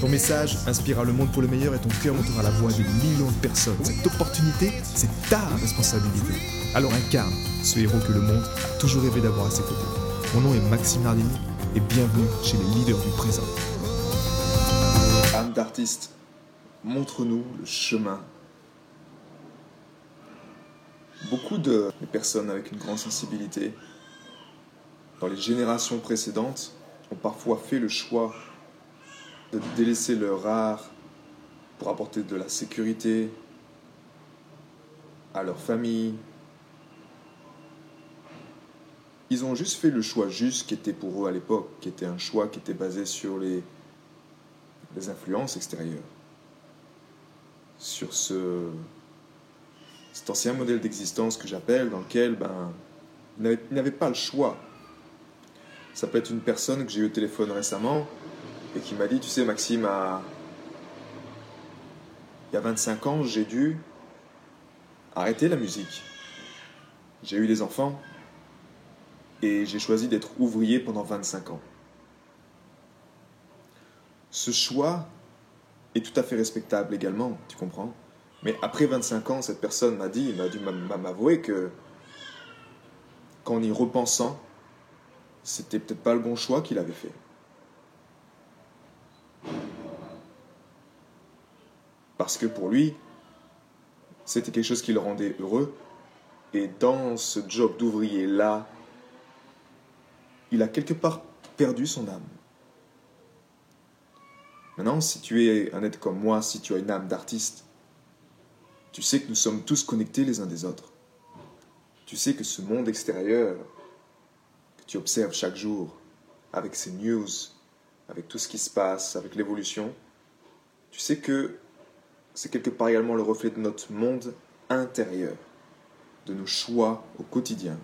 Ton message inspirera le monde pour le meilleur et ton cœur montera la voix de millions de personnes. Cette opportunité, c'est ta responsabilité. Alors incarne ce héros que le monde a toujours rêvé d'avoir à ses côtés. Mon nom est Maxime Nardini et bienvenue chez les leaders du présent. Âme d'artiste, montre-nous le chemin. Beaucoup de personnes avec une grande sensibilité, dans les générations précédentes, ont parfois fait le choix de délaisser leur art pour apporter de la sécurité à leur famille. Ils ont juste fait le choix juste qui était pour eux à l'époque, qui était un choix qui était basé sur les, influences extérieures, sur ce, cet ancien modèle d'existence que j'appelle, dans lequel ben, ils n'avaient pas le choix. Ça peut être une personne que j'ai eu au téléphone récemment, et qui m'a dit, tu sais Maxime, il y a 25 ans, j'ai dû arrêter la musique. J'ai eu des enfants et j'ai choisi d'être ouvrier pendant 25 ans. Ce choix est tout à fait respectable également, tu comprends Mais après 25 ans, cette personne m'a dit, m'a dû m'avouer que qu'en y repensant, c'était peut-être pas le bon choix qu'il avait fait. Parce que pour lui, c'était quelque chose qui le rendait heureux. Et dans ce job d'ouvrier-là, il a quelque part perdu son âme. Maintenant, si tu es un être comme moi, si tu as une âme d'artiste, tu sais que nous sommes tous connectés les uns des autres. Tu sais que ce monde extérieur que tu observes chaque jour, avec ses news, avec tout ce qui se passe, avec l'évolution, tu sais que c'est quelque part également le reflet de notre monde intérieur, de nos choix au quotidien.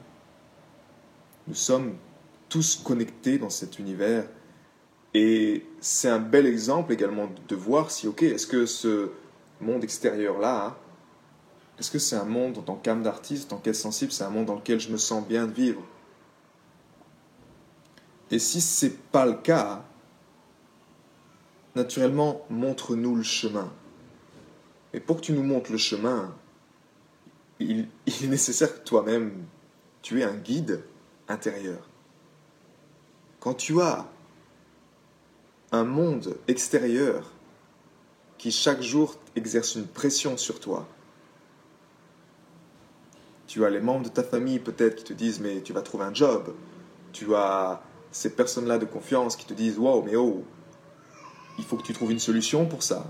Nous sommes tous connectés dans cet univers et c'est un bel exemple également de voir si, ok, est-ce que ce monde extérieur-là, est-ce que c'est un monde en tant qu'âme d'artiste, en tant qu'être sensible, c'est un monde dans lequel je me sens bien de vivre? Et si c'est pas le cas, naturellement, montre-nous le chemin. Mais pour que tu nous montres le chemin, il, est nécessaire que toi-même, tu aies un guide intérieur. Quand tu as un monde extérieur qui chaque jour exerce une pression sur toi, tu as les membres de ta famille peut-être qui te disent mais tu vas trouver un job, tu as ces personnes-là de confiance qui te disent wow mais oh, il faut que tu trouves une solution pour ça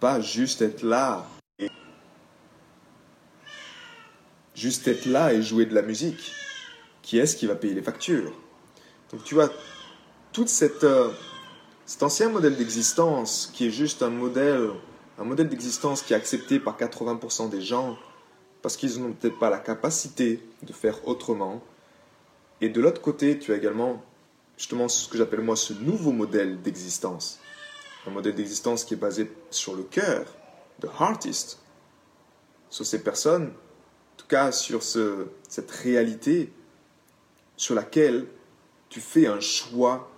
pas juste être là et juste être là et jouer de la musique. Qui est-ce qui va payer les factures? Donc tu vois, toute cette, euh, cet ancien modèle d'existence qui est juste un modèle, un modèle d'existence qui est accepté par 80% des gens parce qu'ils n'ont peut-être pas la capacité de faire autrement. Et de l'autre côté, tu as également justement ce que j'appelle moi ce nouveau modèle d'existence un modèle d'existence qui est basé sur le cœur, de artist, sur ces personnes, en tout cas sur ce, cette réalité sur laquelle tu fais un choix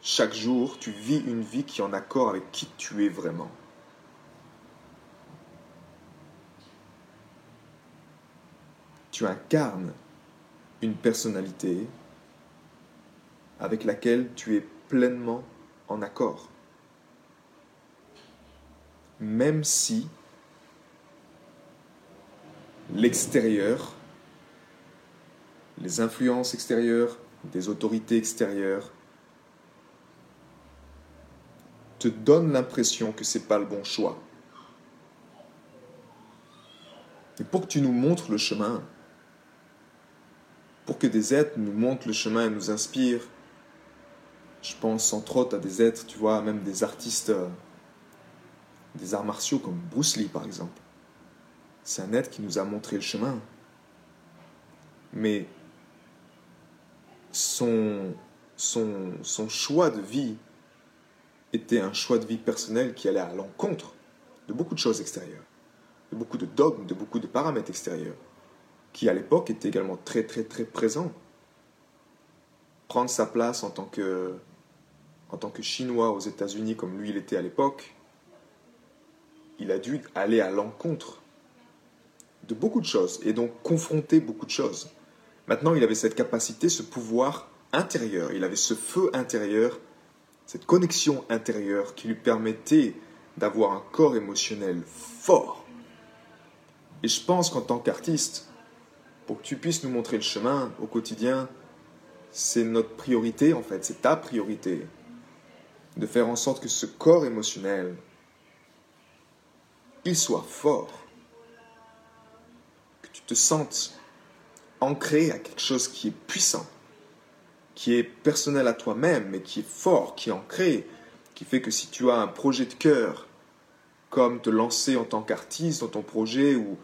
chaque jour, tu vis une vie qui est en accord avec qui tu es vraiment. Tu incarnes une personnalité avec laquelle tu es pleinement en accord même si l'extérieur, les influences extérieures, des autorités extérieures, te donnent l'impression que ce n'est pas le bon choix. Et pour que tu nous montres le chemin, pour que des êtres nous montrent le chemin et nous inspirent, je pense entre autres à des êtres, tu vois, même des artistes des arts martiaux comme Bruce Lee par exemple. C'est un être qui nous a montré le chemin. Mais son, choix de vie était un choix de vie personnel qui allait à l'encontre de beaucoup de choses extérieures, de beaucoup de dogmes, de beaucoup de paramètres extérieurs, qui à l'époque étaient également très très très présents. Prendre sa place en tant que, en tant que Chinois aux États-Unis comme lui il était à l'époque, il a dû aller à l'encontre de beaucoup de choses et donc confronter beaucoup de choses. Maintenant, il avait cette capacité, ce pouvoir intérieur, il avait ce feu intérieur, cette connexion intérieure qui lui permettait d'avoir un corps émotionnel fort. Et je pense qu'en tant qu'artiste, pour que tu puisses nous montrer le chemin au quotidien, c'est notre priorité en fait, c'est ta priorité de faire en sorte que ce corps émotionnel, il soit fort te sentes ancré à quelque chose qui est puissant, qui est personnel à toi-même, mais qui est fort, qui est ancré, qui fait que si tu as un projet de cœur, comme te lancer en tant qu'artiste dans ton projet, où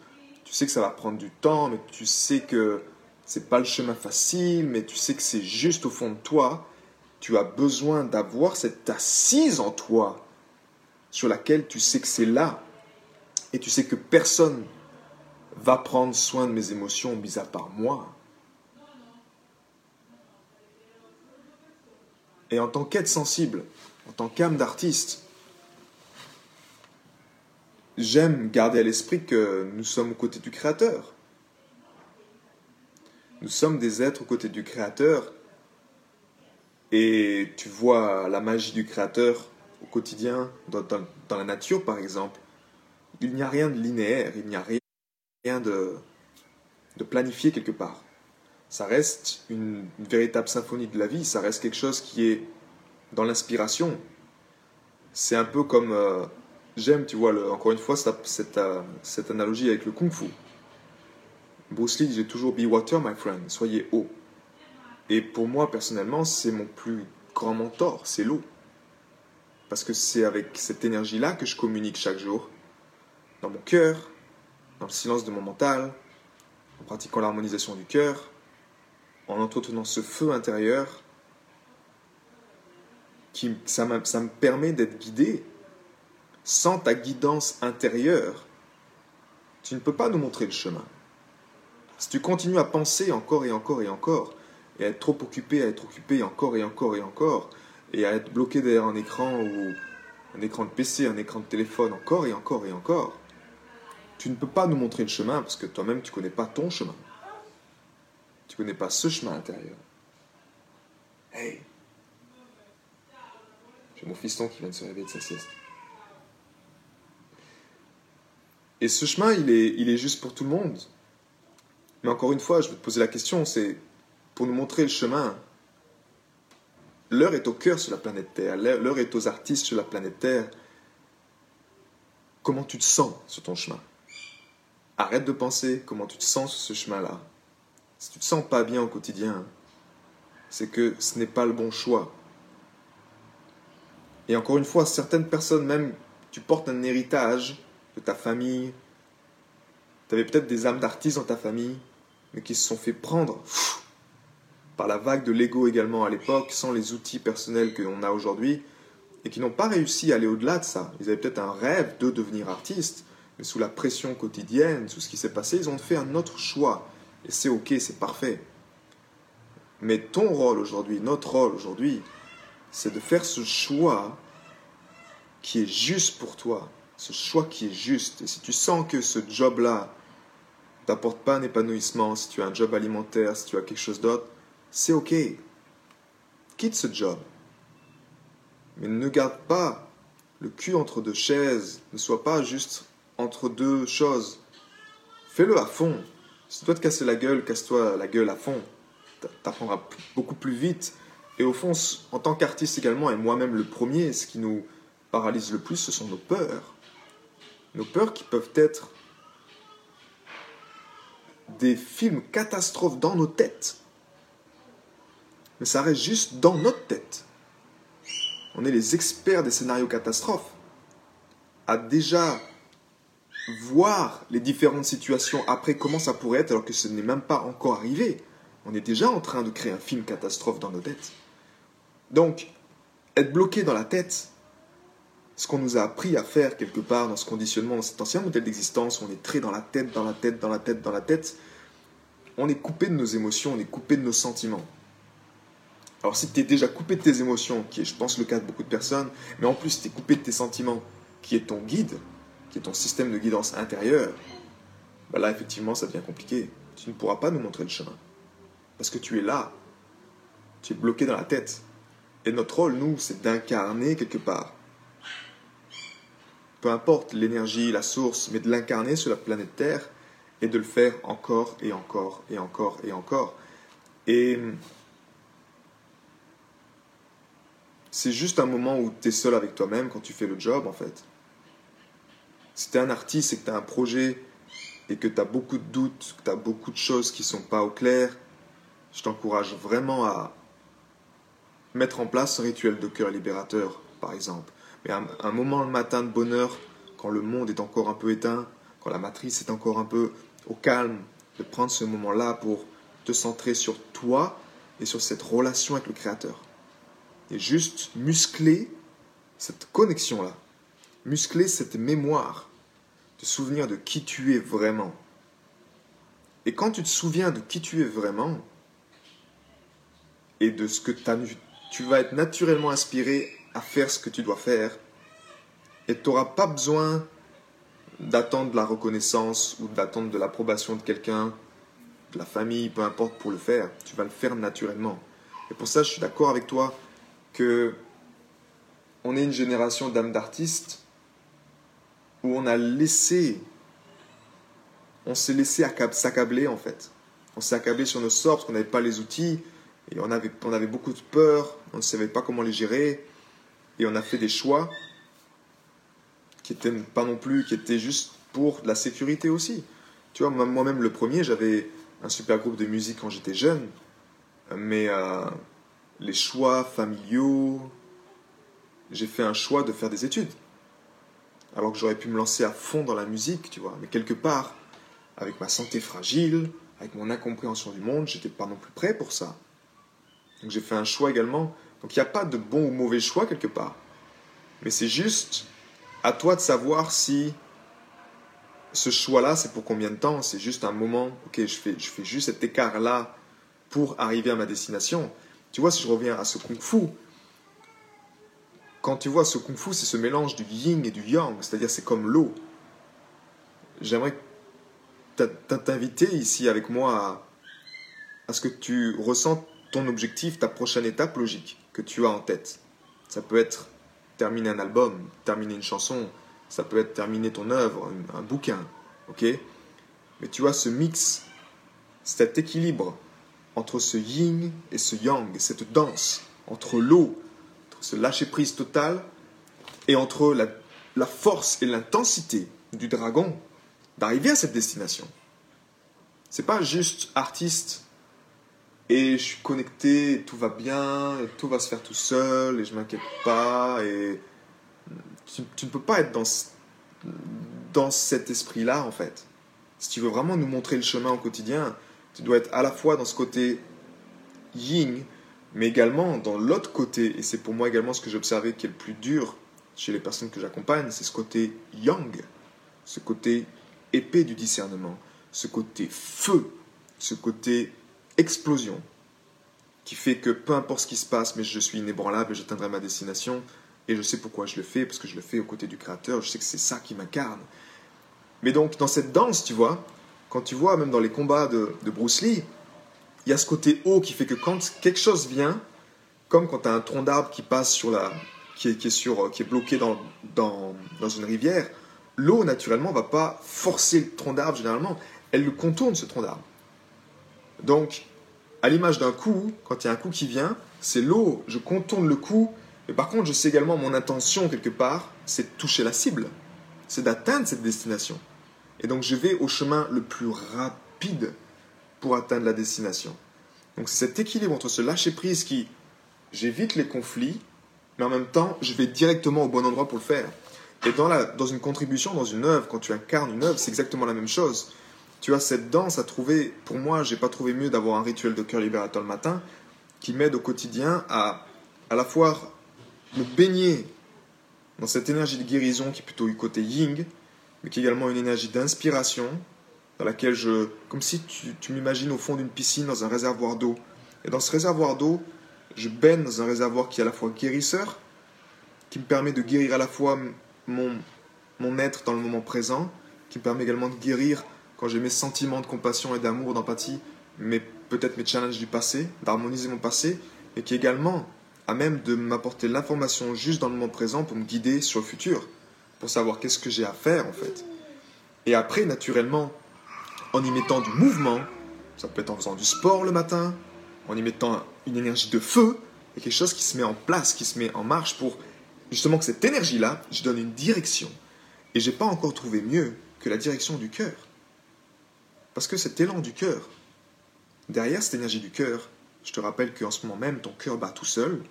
tu sais que ça va prendre du temps, mais tu sais que c'est pas le chemin facile, mais tu sais que c'est juste au fond de toi, tu as besoin d'avoir cette assise en toi sur laquelle tu sais que c'est là, et tu sais que personne va prendre soin de mes émotions, mis à part moi. Et en tant qu'être sensible, en tant qu'âme d'artiste, j'aime garder à l'esprit que nous sommes aux côtés du Créateur. Nous sommes des êtres aux côtés du Créateur. Et tu vois la magie du Créateur au quotidien, dans, dans la nature par exemple. Il n'y a rien de linéaire, il n'y a rien de, planifié quelque part. Ça reste une, véritable symphonie de la vie, ça reste quelque chose qui est dans l'inspiration. C'est un peu comme... Euh, j'aime, tu vois, encore une fois, cette, euh, cette, analogie avec le kung-fu. Bruce Lee disait toujours Be water, my friend, soyez eau. Et pour moi, personnellement, c'est mon plus grand mentor, c'est l'eau. Parce que c'est avec cette énergie-là que je communique chaque jour, dans mon cœur, dans le silence de mon mental, en pratiquant l'harmonisation du cœur, en entretenant ce feu intérieur, qui, ça, ça me permet d'être guidé. Sans ta guidance intérieure, tu ne peux pas nous montrer le chemin. Si tu continues à penser encore et encore et encore, et à être trop occupé, à être occupé encore et encore et encore, et à être bloqué derrière un écran ou un écran de PC, un écran de téléphone encore et encore et encore, tu ne peux pas nous montrer le chemin parce que toi-même, tu ne connais pas ton chemin. Tu ne connais pas ce chemin intérieur. Hey J'ai mon fiston qui vient de se réveiller de sa sieste. Et ce chemin, il est, il est juste pour tout le monde. Mais encore une fois, je vais te poser la question, c'est pour nous montrer le chemin. L'heure est au cœur sur la planète Terre, l'heure est aux artistes sur la planète Terre. Comment tu te sens sur ton chemin? Arrête de penser comment tu te sens sur ce chemin-là. Si tu te sens pas bien au quotidien, c'est que ce n'est pas le bon choix. Et encore une fois, certaines personnes, même, tu portes un héritage de ta famille. Tu avais peut-être des âmes d'artistes dans ta famille, mais qui se sont fait prendre par la vague de l'ego également à l'époque, sans les outils personnels que a aujourd'hui, et qui n'ont pas réussi à aller au-delà de ça. Ils avaient peut-être un rêve de devenir artiste, mais sous la pression quotidienne, sous ce qui s'est passé, ils ont fait un autre choix. Et c'est ok, c'est parfait. Mais ton rôle aujourd'hui, notre rôle aujourd'hui, c'est de faire ce choix qui est juste pour toi, ce choix qui est juste. Et si tu sens que ce job-là t'apporte pas un épanouissement, si tu as un job alimentaire, si tu as quelque chose d'autre, c'est ok. Quitte ce job. Mais ne garde pas le cul entre deux chaises. Ne sois pas juste entre deux choses. Fais-le à fond. Si tu dois te casser la gueule, casse-toi la gueule à fond. T'apprendras beaucoup plus vite. Et au fond, en tant qu'artiste également, et moi-même le premier, ce qui nous paralyse le plus, ce sont nos peurs. Nos peurs qui peuvent être des films catastrophes dans nos têtes. Mais ça reste juste dans notre tête. On est les experts des scénarios catastrophes à déjà voir les différentes situations après comment ça pourrait être alors que ce n'est même pas encore arrivé. On est déjà en train de créer un film catastrophe dans nos têtes. Donc, être bloqué dans la tête, ce qu'on nous a appris à faire quelque part dans ce conditionnement, dans cet ancien modèle d'existence, on est très dans la tête, dans la tête, dans la tête, dans la tête, on est coupé de nos émotions, on est coupé de nos sentiments. Alors si tu es déjà coupé de tes émotions, qui est je pense le cas de beaucoup de personnes, mais en plus tu es coupé de tes sentiments, qui est ton guide, qui est ton système de guidance intérieur, bah là effectivement ça devient compliqué. Tu ne pourras pas nous montrer le chemin. Parce que tu es là. Tu es bloqué dans la tête. Et notre rôle, nous, c'est d'incarner quelque part. Peu importe l'énergie, la source, mais de l'incarner sur la planète Terre et de le faire encore et encore et encore et encore. Et c'est juste un moment où tu es seul avec toi-même quand tu fais le job, en fait. Si tu es un artiste et que tu as un projet et que tu as beaucoup de doutes, que tu as beaucoup de choses qui ne sont pas au clair, je t'encourage vraiment à mettre en place un rituel de cœur libérateur, par exemple. Mais un, un, moment le matin de bonheur, quand le monde est encore un peu éteint, quand la matrice est encore un peu au calme, de prendre ce moment-là pour te centrer sur toi et sur cette relation avec le Créateur. Et juste muscler cette connexion-là, muscler cette mémoire, te souvenir de qui tu es vraiment. Et quand tu te souviens de qui tu es vraiment, et de ce que tu vas être naturellement inspiré à faire ce que tu dois faire, et tu n'auras pas besoin d'attendre la reconnaissance ou d'attendre de l'approbation de quelqu'un, de la famille, peu importe pour le faire. Tu vas le faire naturellement. Et pour ça, je suis d'accord avec toi que on est une génération d'âmes d'artistes où on a laissé, on s'est laissé s'accabler en fait. On s'est accablé sur nos sorts parce qu'on n'avait pas les outils et on avait, on avait beaucoup de peur, on ne savait pas comment les gérer et on a fait des choix qui étaient pas non plus, qui étaient juste pour la sécurité aussi. Tu vois, moi-même le premier, j'avais un super groupe de musique quand j'étais jeune, mais euh, les choix familiaux, j'ai fait un choix de faire des études. Alors que j'aurais pu me lancer à fond dans la musique, tu vois. Mais quelque part, avec ma santé fragile, avec mon incompréhension du monde, j'étais pas non plus prêt pour ça. Donc j'ai fait un choix également. Donc il n'y a pas de bon ou mauvais choix quelque part. Mais c'est juste à toi de savoir si ce choix-là, c'est pour combien de temps C'est juste un moment, ok, je fais, je fais juste cet écart-là pour arriver à ma destination. Tu vois, si je reviens à ce kung-fu, quand tu vois ce kung-fu, c'est ce mélange du yin et du yang, c'est-à-dire c'est comme l'eau. J'aimerais t'inviter ici avec moi à, ce que tu ressentes ton objectif, ta prochaine étape logique que tu as en tête. Ça peut être terminer un album, terminer une chanson, ça peut être terminer ton œuvre, un, bouquin, ok? Mais tu vois ce mix, cet équilibre entre ce yin et ce yang, cette danse entre l'eau, ce lâcher prise total et entre la, la force et l'intensité du dragon d'arriver à cette destination. C'est pas juste artiste et je suis connecté, tout va bien, et tout va se faire tout seul, et je m'inquiète pas, et tu, ne peux pas être dans, dans cet esprit-là, en fait. Si tu veux vraiment nous montrer le chemin au quotidien, tu dois être à la fois dans ce côté yin, mais également dans l'autre côté, et c'est pour moi également ce que j'ai observé qui est le plus dur chez les personnes que j'accompagne, c'est ce côté yang, ce côté épée du discernement, ce côté feu, ce côté explosion qui fait que peu importe ce qui se passe, mais je suis inébranlable et j'atteindrai ma destination. Et je sais pourquoi je le fais, parce que je le fais aux côtés du Créateur. Je sais que c'est ça qui m'incarne. Mais donc, dans cette danse, tu vois, quand tu vois, même dans les combats de, Bruce Lee, il y a ce côté haut qui fait que quand quelque chose vient, comme quand tu as un tronc d'arbre qui passe sur la. qui est, qui est, sur, qui est bloqué dans, dans, dans une rivière, l'eau, naturellement, va pas forcer le tronc d'arbre, généralement. Elle le contourne, ce tronc d'arbre. Donc, à l'image d'un coup, quand il y a un coup qui vient, c'est l'eau, je contourne le coup, mais par contre, je sais également mon intention quelque part, c'est de toucher la cible, c'est d'atteindre cette destination. Et donc, je vais au chemin le plus rapide pour atteindre la destination. Donc, c'est cet équilibre entre ce lâcher prise qui, j'évite les conflits, mais en même temps, je vais directement au bon endroit pour le faire. Et dans, la, dans une contribution, dans une œuvre, quand tu incarnes une œuvre, c'est exactement la même chose. Tu as cette danse à trouver. Pour moi, j'ai pas trouvé mieux d'avoir un rituel de cœur libérateur le matin qui m'aide au quotidien à à la fois me baigner dans cette énergie de guérison qui est plutôt du côté yin, mais qui est également une énergie d'inspiration, dans laquelle je. comme si tu, tu m'imagines au fond d'une piscine dans un réservoir d'eau. Et dans ce réservoir d'eau, je baigne dans un réservoir qui est à la fois guérisseur, qui me permet de guérir à la fois mon, mon être dans le moment présent, qui me permet également de guérir quand j'ai mes sentiments de compassion et d'amour, d'empathie, mais peut-être mes challenges du passé, d'harmoniser mon passé, et qui également à même de m'apporter l'information juste dans le moment présent pour me guider sur le futur, pour savoir qu'est-ce que j'ai à faire en fait. Et après, naturellement, en y mettant du mouvement, ça peut être en faisant du sport le matin, en y mettant une énergie de feu, et quelque chose qui se met en place, qui se met en marche pour justement que cette énergie-là, je donne une direction. Et j'ai pas encore trouvé mieux que la direction du cœur. Parce que cet élan du cœur, derrière cette énergie du cœur, je te rappelle qu'en ce moment même, ton cœur bat tout seul.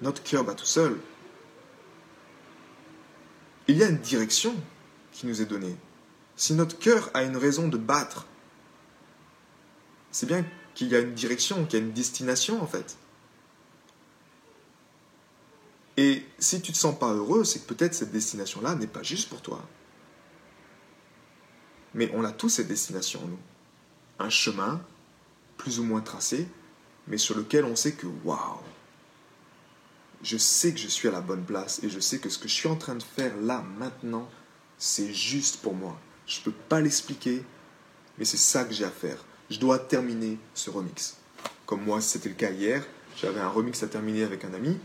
Notre cœur bat tout seul. Il y a une direction qui nous est donnée. Si notre cœur a une raison de battre, c'est bien qu'il y a une direction, qu'il y a une destination en fait. Et si tu ne te sens pas heureux, c'est que peut-être cette destination-là n'est pas juste pour toi. Mais on a tous cette destination, nous. Un chemin, plus ou moins tracé, mais sur lequel on sait que, waouh, je sais que je suis à la bonne place et je sais que ce que je suis en train de faire là, maintenant, c'est juste pour moi. Je ne peux pas l'expliquer, mais c'est ça que j'ai à faire. Je dois terminer ce remix. Comme moi, c'était le cas hier, j'avais un remix à terminer avec un ami,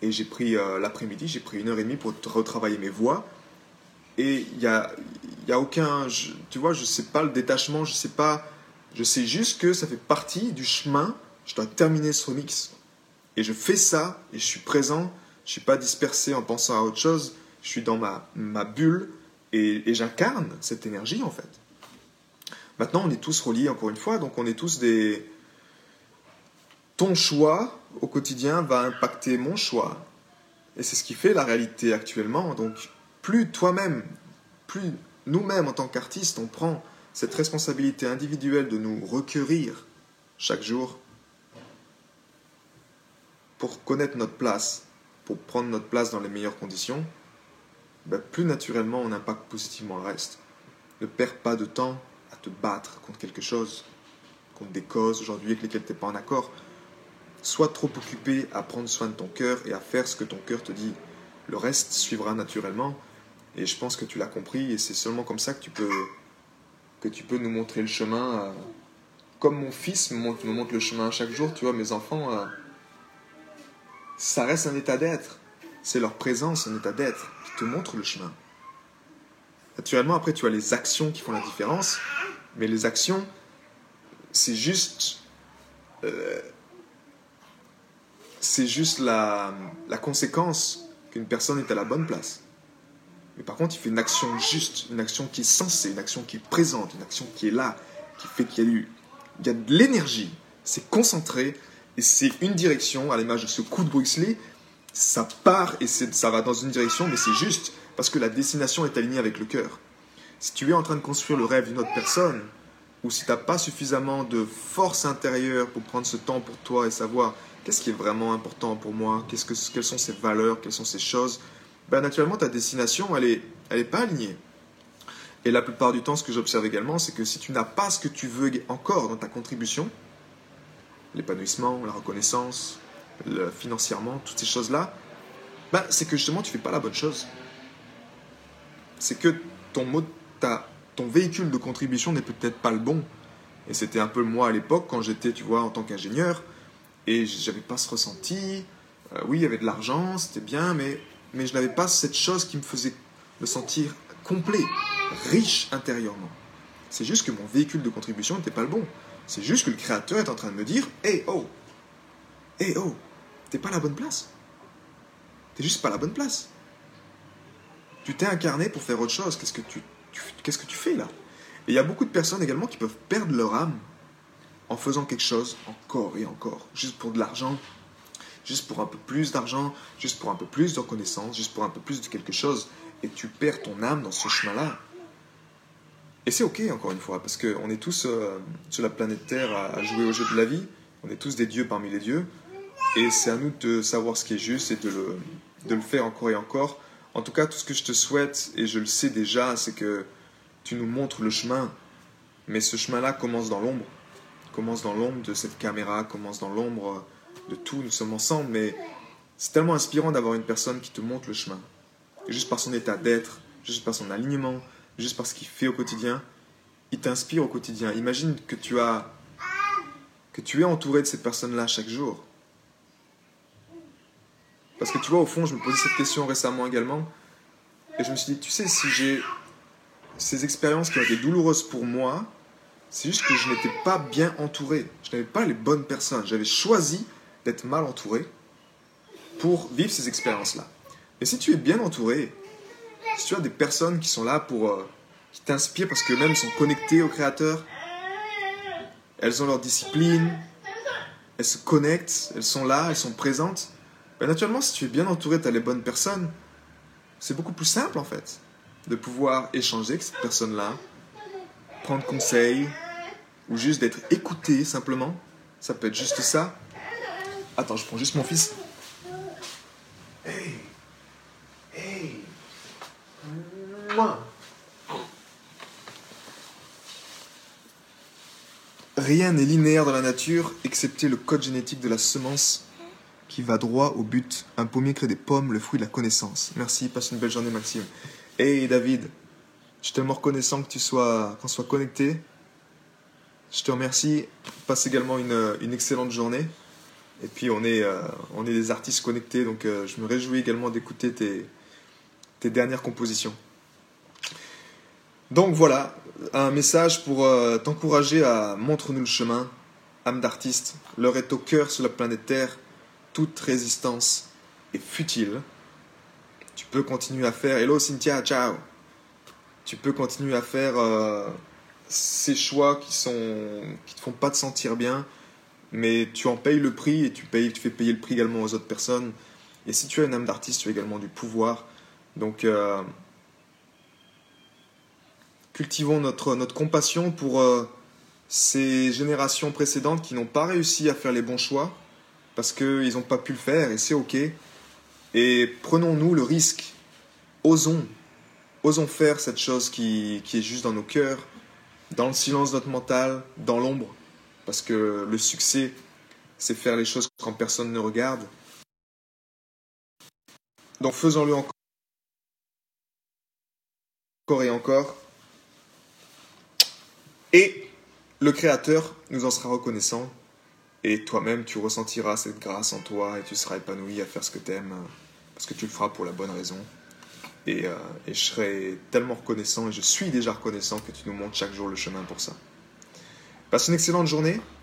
et j'ai pris euh, l'après-midi, j'ai pris une heure et demie pour retravailler mes voix. Et il n'y a, y a aucun. tu vois, je ne sais pas le détachement, je sais pas. Je sais juste que ça fait partie du chemin. Je dois terminer ce remix. Et je fais ça, et je suis présent. Je ne suis pas dispersé en pensant à autre chose. Je suis dans ma, ma bulle, et, j'incarne cette énergie, en fait. Maintenant, on est tous reliés, encore une fois, donc on est tous des. Ton choix au quotidien va impacter mon choix. Et c'est ce qui fait la réalité actuellement. Donc, plus toi-même, plus nous-mêmes en tant qu'artistes, on prend cette responsabilité individuelle de nous requérir chaque jour pour connaître notre place, pour prendre notre place dans les meilleures conditions, ben, plus naturellement on impacte positivement le reste. Ne perds pas de temps à te battre contre quelque chose, contre des causes aujourd'hui avec lesquelles tu n'es pas en accord. Sois trop occupé à prendre soin de ton cœur et à faire ce que ton cœur te dit. Le reste suivra naturellement. Et je pense que tu l'as compris et c'est seulement comme ça que tu peux, que tu peux nous montrer le chemin. Comme mon fils me montre, me le chemin chaque jour, tu vois, mes enfants, ça reste un état d'être. C'est leur présence, un état d'être, qui te montre le chemin. Naturellement, après, tu as les actions qui font la différence, mais les actions, c'est juste euh, c'est juste la, la conséquence qu'une personne est à la bonne place. Mais par contre, il fait une action juste, une action qui est sensée, une action qui est présente, une action qui est là, qui fait qu'il y a, eu, il y a de l'énergie. C'est concentré et c'est une direction, à l'image de ce coup de Bruce Lee, ça part et ça va dans une direction, mais c'est juste parce que la destination est alignée avec le cœur. Si tu es en train de construire le rêve d'une autre personne, ou si tu n'as pas suffisamment de force intérieure pour prendre ce temps pour toi et savoir qu'est-ce qui est vraiment important pour moi, qu'est-ce que, quelles sont ces valeurs, quelles sont ces choses, ben, naturellement ta destination, elle n'est elle est pas alignée. Et la plupart du temps, ce que j'observe également, c'est que si tu n'as pas ce que tu veux encore dans ta contribution, l'épanouissement, la reconnaissance, financièrement, toutes ces choses-là, ben, c'est que justement tu fais pas la bonne chose. C'est que ton, ta, ton véhicule de contribution n'est peut-être pas le bon. Et c'était un peu moi à l'époque quand j'étais, tu vois, en tant qu'ingénieur, et j'avais pas ce ressenti. Euh, oui, il y avait de l'argent, c'était bien, mais, mais je n'avais pas cette chose qui me faisait me sentir complet, riche intérieurement. C'est juste que mon véhicule de contribution n'était pas le bon. C'est juste que le créateur est en train de me dire Hey oh Hey oh T'es pas à la bonne place. T'es juste pas à la bonne place. Tu t'es incarné pour faire autre chose. Qu'est-ce que tu, qu'est-ce que tu fais là? Et il y a beaucoup de personnes également qui peuvent perdre leur âme en faisant quelque chose encore et encore, juste pour de l'argent. juste pour un peu plus d'argent, juste pour un peu plus de reconnaissance, juste pour un peu plus de quelque chose, et tu perds ton âme dans ce chemin-là. Et c'est ok, encore une fois, parce qu'on est tous euh, sur la planète Terre à, jouer au jeu de la vie, on est tous des dieux parmi les dieux, et c'est à nous de savoir ce qui est juste et de le, de le faire encore et encore. En tout cas, tout ce que je te souhaite, et je le sais déjà, c'est que tu nous montres le chemin, mais ce chemin-là commence dans l'ombre, commence dans l'ombre de cette caméra, commence dans l'ombre de tout, nous sommes ensemble, mais c'est tellement inspirant d'avoir une personne qui te montre le chemin, juste par son état d'être, juste par son alignement, juste par ce qu'il fait au quotidien, il t'inspire au quotidien. Imagine que tu as que tu es entouré de cette personne-là chaque jour. Parce que tu vois, au fond, je me posais cette question récemment également, et je me suis dit, tu sais, si j'ai ces expériences qui ont été douloureuses pour moi, c'est juste que je n'étais pas bien entouré. Je n'avais pas les bonnes personnes. J'avais choisi d'être mal entouré pour vivre ces expériences-là. Mais si tu es bien entouré, si tu as des personnes qui sont là pour. Euh, qui t'inspirent parce que même sont connectées au Créateur, elles ont leur discipline, elles se connectent, elles sont là, elles sont présentes. Ben, naturellement, si tu es bien entouré, tu as les bonnes personnes, c'est beaucoup plus simple en fait de pouvoir échanger avec cette personne-là, prendre conseil, ou juste d'être écouté simplement. Ça peut être juste ça. Attends, je prends juste mon fils. Hey Hey Rien n'est linéaire dans la nature, excepté le code génétique de la semence qui va droit au but. Un pommier crée des pommes, le fruit de la connaissance. Merci, passe une belle journée Maxime. Hey David, je suis tellement reconnaissant que tu sois, qu'on soit connecté. Je te remercie. Passe également une, excellente journée. Et puis on est, euh, on est des artistes connectés, donc euh, je me réjouis également d'écouter tes, tes dernières compositions. Donc voilà, un message pour euh, t'encourager à montre-nous le chemin, âme d'artiste. L'heure est au cœur sur la planète Terre. Toute résistance est futile. Tu peux continuer à faire. Hello Cynthia, ciao. Tu peux continuer à faire ces choix qui sont qui te font pas te sentir bien mais tu en payes le prix et tu, payes, tu fais payer le prix également aux autres personnes. Et si tu as une âme d'artiste, tu as également du pouvoir. Donc, euh, cultivons notre, notre compassion pour euh, ces générations précédentes qui n'ont pas réussi à faire les bons choix parce qu'ils n'ont pas pu le faire et c'est ok. Et prenons-nous le risque, osons, osons faire cette chose qui, qui est juste dans nos cœurs, dans le silence de notre mental, dans l'ombre parce que le succès, c'est faire les choses quand personne ne regarde. Donc faisons-le encore et encore. Et le Créateur nous en sera reconnaissant. Et toi-même, tu ressentiras cette grâce en toi et tu seras épanoui à faire ce que tu aimes parce que tu le feras pour la bonne raison. Et, euh, et je serai tellement reconnaissant et je suis déjà reconnaissant que tu nous montres chaque jour le chemin pour ça. Passe une excellente journée,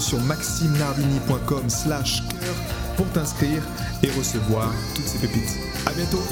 sur maximenardini.com slash cœur pour t'inscrire et recevoir toutes ces pépites. A bientôt